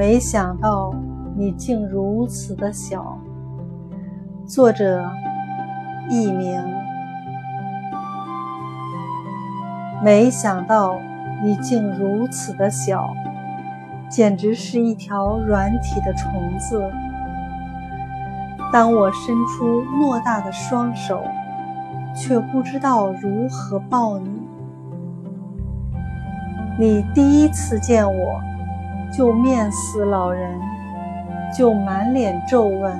没想到你竟如此的小。作者：佚名。没想到你竟如此的小，简直是一条软体的虫子。当我伸出偌大的双手，却不知道如何抱你。你第一次见我，就面似老人，就满脸皱纹。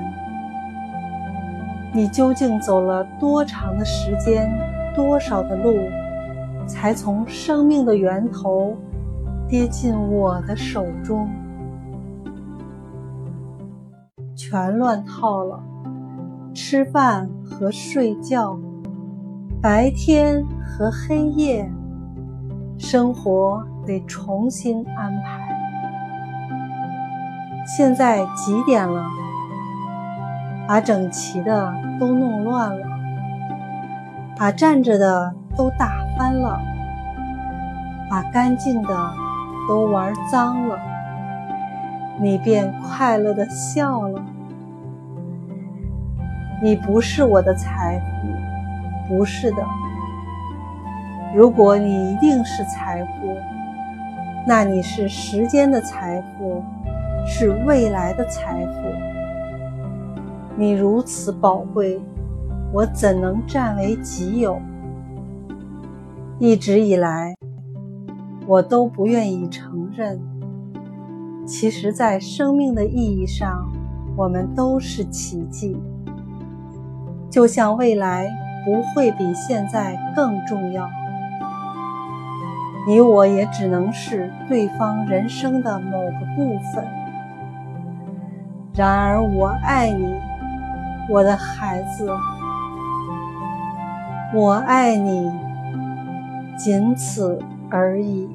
你究竟走了多长的时间，多少的路，才从生命的源头跌进我的手中？全乱套了，吃饭和睡觉，白天和黑夜，生活。得重新安排。现在几点了？把整齐的都弄乱了，把站着的都打翻了，把干净的都玩脏了，你便快乐的笑了。你不是我的财富，不是的。如果你一定是财富。那你是时间的财富，是未来的财富。你如此宝贵，我怎能占为己有？一直以来，我都不愿意承认。其实，在生命的意义上，我们都是奇迹。就像未来不会比现在更重要。你我也只能是对方人生的某个部分。然而，我爱你，我的孩子，我爱你，仅此而已。